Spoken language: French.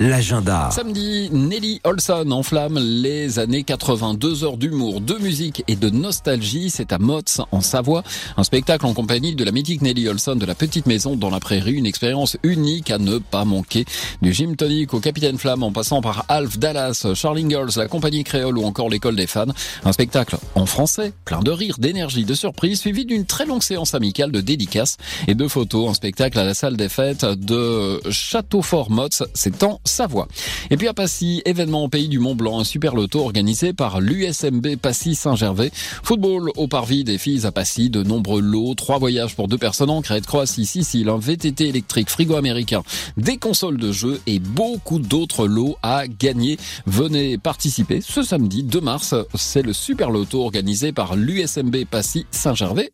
l'agenda. Samedi, Nelly Olson enflamme les années 80. Deux heures d'humour, de musique et de nostalgie. C'est à Motz, en Savoie. Un spectacle en compagnie de la mythique Nelly Olson de la Petite Maison dans la Prairie. Une expérience unique à ne pas manquer. Du Jim Tonic au Capitaine Flamme en passant par Alf Dallas, Charlie Girls, la compagnie créole ou encore l'école des fans. Un spectacle en français, plein de rire, d'énergie, de surprise, suivi d'une très longue séance amicale de dédicaces et de photos. Un spectacle à la salle des fêtes de Châteaufort-Motz. C'est en Savoie. Et puis à Passy, événement au pays du Mont Blanc, un super loto organisé par l'USMB Passy Saint-Gervais. Football au parvis des filles à Passy, de nombreux lots, trois voyages pour deux personnes en Crète, Croatie, Sicile, un VTT électrique, frigo américain, des consoles de jeux et beaucoup d'autres lots à gagner. Venez participer ce samedi 2 mars. C'est le super loto organisé par l'USMB Passy Saint-Gervais